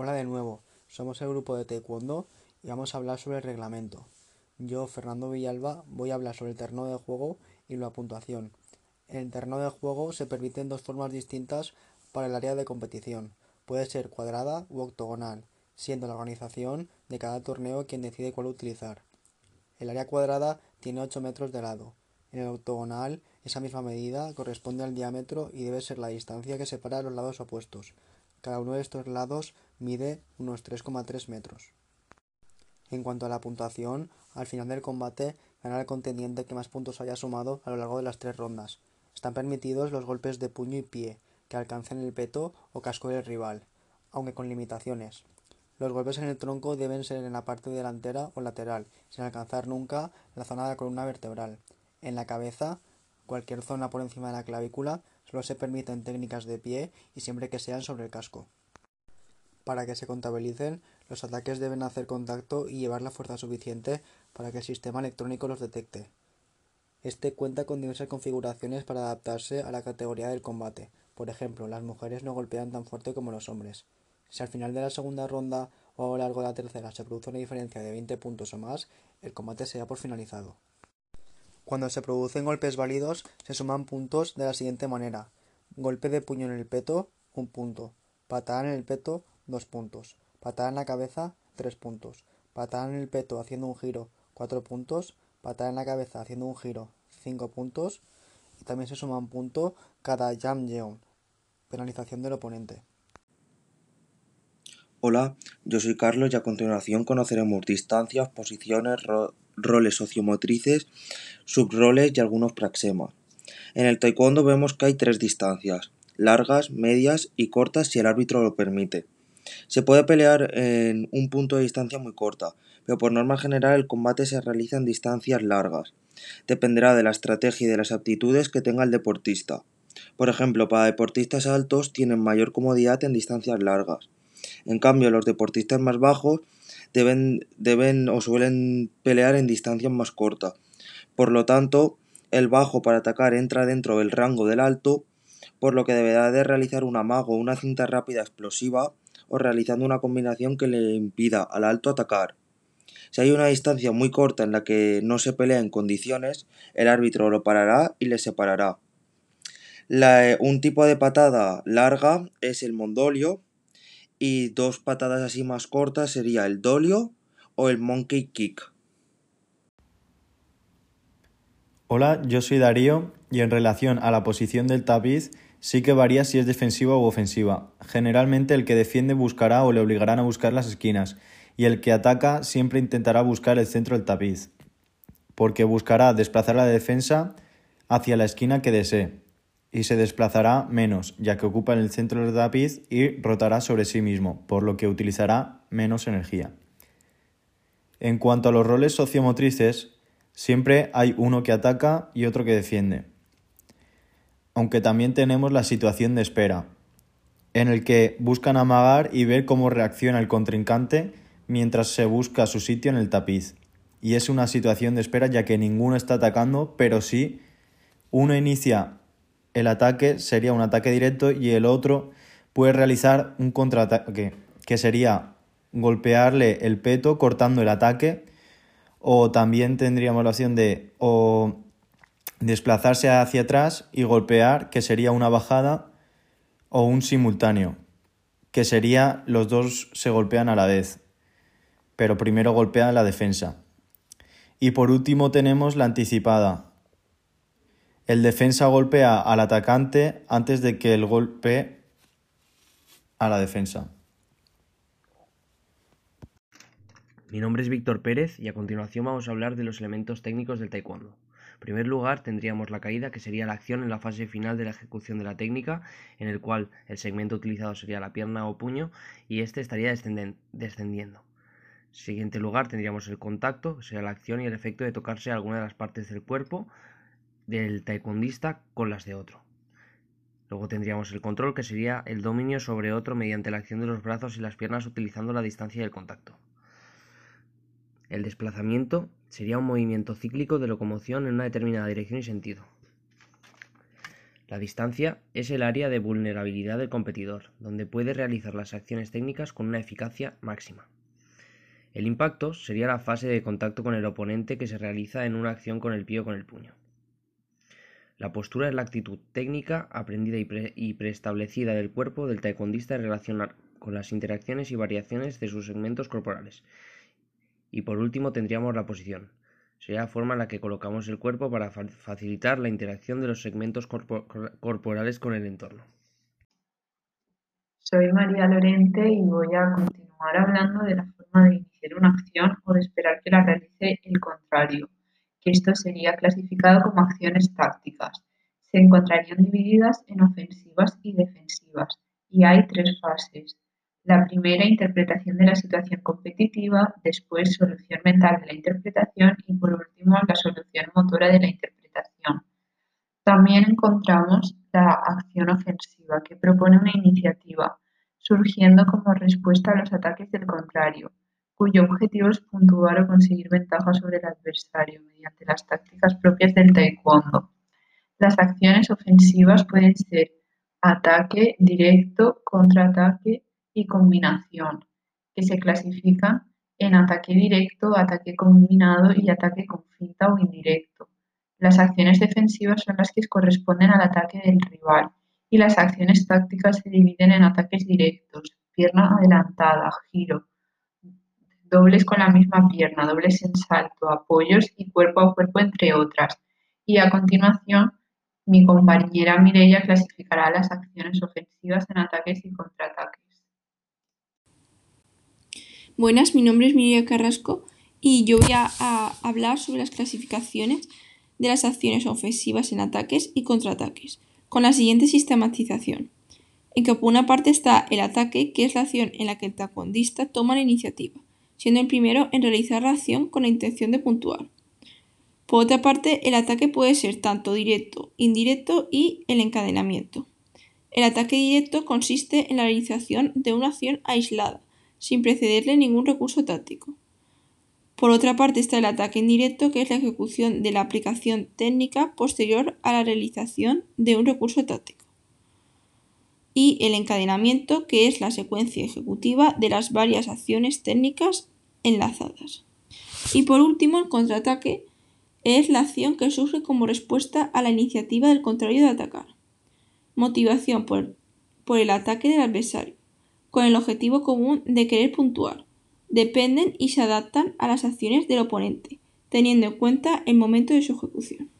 Hola de nuevo, somos el grupo de Taekwondo y vamos a hablar sobre el reglamento. Yo, Fernando Villalba, voy a hablar sobre el terreno de juego y la puntuación. En el terreno de juego se permiten dos formas distintas para el área de competición. Puede ser cuadrada u octogonal, siendo la organización de cada torneo quien decide cuál utilizar. El área cuadrada tiene 8 metros de lado. En el octogonal, esa misma medida corresponde al diámetro y debe ser la distancia que separa los lados opuestos. Cada uno de estos lados mide unos 3,3 metros. En cuanto a la puntuación, al final del combate gana el contendiente que más puntos haya sumado a lo largo de las tres rondas. Están permitidos los golpes de puño y pie, que alcancen el peto o casco del rival, aunque con limitaciones. Los golpes en el tronco deben ser en la parte delantera o lateral, sin alcanzar nunca la zona de la columna vertebral. En la cabeza, cualquier zona por encima de la clavícula, solo se permiten técnicas de pie y siempre que sean sobre el casco. Para que se contabilicen, los ataques deben hacer contacto y llevar la fuerza suficiente para que el sistema electrónico los detecte. Este cuenta con diversas configuraciones para adaptarse a la categoría del combate. Por ejemplo, las mujeres no golpean tan fuerte como los hombres. Si al final de la segunda ronda o a lo largo de la tercera se produce una diferencia de 20 puntos o más, el combate será por finalizado. Cuando se producen golpes válidos, se suman puntos de la siguiente manera. Golpe de puño en el peto, un punto. Patada en el peto, dos puntos. Patada en la cabeza, tres puntos. Patada en el peto haciendo un giro, cuatro puntos. Patada en la cabeza haciendo un giro, cinco puntos. Y también se suma un punto cada jam yeon, penalización del oponente. Hola, yo soy Carlos y a continuación conoceremos distancias, posiciones, roles sociomotrices, subroles y algunos praxemas. En el taekwondo vemos que hay tres distancias, largas, medias y cortas si el árbitro lo permite. Se puede pelear en un punto de distancia muy corta, pero por norma general el combate se realiza en distancias largas. Dependerá de la estrategia y de las aptitudes que tenga el deportista. Por ejemplo, para deportistas altos tienen mayor comodidad en distancias largas. En cambio, los deportistas más bajos deben, deben o suelen pelear en distancias más cortas. Por lo tanto, el bajo para atacar entra dentro del rango del alto, por lo que deberá de realizar un amago una cinta rápida explosiva o realizando una combinación que le impida al alto atacar. Si hay una distancia muy corta en la que no se pelea en condiciones, el árbitro lo parará y le separará. un tipo de patada larga es el mondolio y dos patadas así más cortas sería el dolio o el monkey kick. Hola, yo soy Darío y en relación a la posición del tapiz sí que varía si es defensiva u ofensiva. Generalmente el que defiende buscará o le obligarán a buscar las esquinas y el que ataca siempre intentará buscar el centro del tapiz, porque buscará desplazar la defensa hacia la esquina que desee y se desplazará menos, ya que ocupa el centro del tapiz y rotará sobre sí mismo, por lo que utilizará menos energía. En cuanto a los roles sociomotrices, siempre hay uno que ataca y otro que defiende. Aunque también tenemos la situación de espera, en el que buscan amagar y ver cómo reacciona el contrincante mientras se busca su sitio en el tapiz. Y es una situación de espera ya que ninguno está atacando, pero sí uno inicia el ataque sería un ataque directo y el otro puede realizar un contraataque, que sería golpearle el peto cortando el ataque o también tendríamos la opción de o desplazarse hacia atrás y golpear, que sería una bajada o un simultáneo, que sería los dos se golpean a la vez, pero primero golpea la defensa. Y por último tenemos la anticipada, el defensa golpea al atacante antes de que el golpe a la defensa. Mi nombre es Víctor Pérez y a continuación vamos a hablar de los elementos técnicos del taekwondo. En primer lugar tendríamos la caída, que sería la acción en la fase final de la ejecución de la técnica, en el cual el segmento utilizado sería la pierna o puño y este estaría descendiendo. En siguiente lugar tendríamos el contacto, que sería la acción y el efecto de tocarse alguna de las partes del cuerpo, del taekwondista con las de otro. Luego tendríamos el control, que sería el dominio sobre otro mediante la acción de los brazos y las piernas utilizando la distancia del contacto. El desplazamiento sería un movimiento cíclico de locomoción en una determinada dirección y sentido. La distancia es el área de vulnerabilidad del competidor, donde puede realizar las acciones técnicas con una eficacia máxima. El impacto sería la fase de contacto con el oponente que se realiza en una acción con el pie o con el puño. La postura es la actitud técnica aprendida y, preestablecida del cuerpo del taekwondista en con las interacciones y variaciones de sus segmentos corporales. Y por último tendríamos la posición, Sería la forma en la que colocamos el cuerpo para facilitar la interacción de los segmentos corporales con el entorno. Soy María Lorente y voy a continuar hablando de la forma de iniciar una acción o de esperar que la realice el contrario, esto sería clasificado como acciones tácticas. Se encontrarían divididas en ofensivas y defensivas y hay tres fases. La primera, interpretación de la situación competitiva, después solución mental de la interpretación y por último la solución motora de la interpretación. También encontramos la acción ofensiva, que propone una iniciativa, surgiendo como respuesta a los ataques del contrario, cuyo objetivo es puntuar o conseguir ventaja sobre el adversario mediante las tácticas propias del taekwondo. Las acciones ofensivas pueden ser ataque directo, contraataque, y combinación, que se clasifican en ataque directo, ataque combinado y ataque con finta o indirecto. Las acciones defensivas son las que corresponden al ataque del rival y las acciones tácticas se dividen en ataques directos, pierna adelantada, giro, dobles con la misma pierna, dobles en salto, apoyos y cuerpo a cuerpo, entre otras. Y a continuación, mi compañera Mireia clasificará las acciones ofensivas en ataques y contraataques. Buenas, mi nombre es Miriam Carrasco y yo voy a, hablar sobre las clasificaciones de las acciones ofensivas en ataques y contraataques, con la siguiente sistematización. En que por una parte está el ataque, que es la acción en la que el tacuandista toma la iniciativa, siendo el primero en realizar la acción con la intención de puntuar. Por otra parte, el ataque puede ser tanto directo, indirecto y el encadenamiento. El ataque directo consiste en la realización de una acción aislada, sin precederle ningún recurso táctico. Por otra parte está el ataque indirecto, que es la ejecución de la aplicación técnica posterior a la realización de un recurso táctico. Y el encadenamiento, que es la secuencia ejecutiva de las varias acciones técnicas enlazadas. Y por último, el contraataque es la acción que surge como respuesta a la iniciativa del contrario de atacar. Motivación por, por el ataque del adversario con el objetivo común de querer puntuar. Dependen y se adaptan a las acciones del oponente, teniendo en cuenta el momento de su ejecución.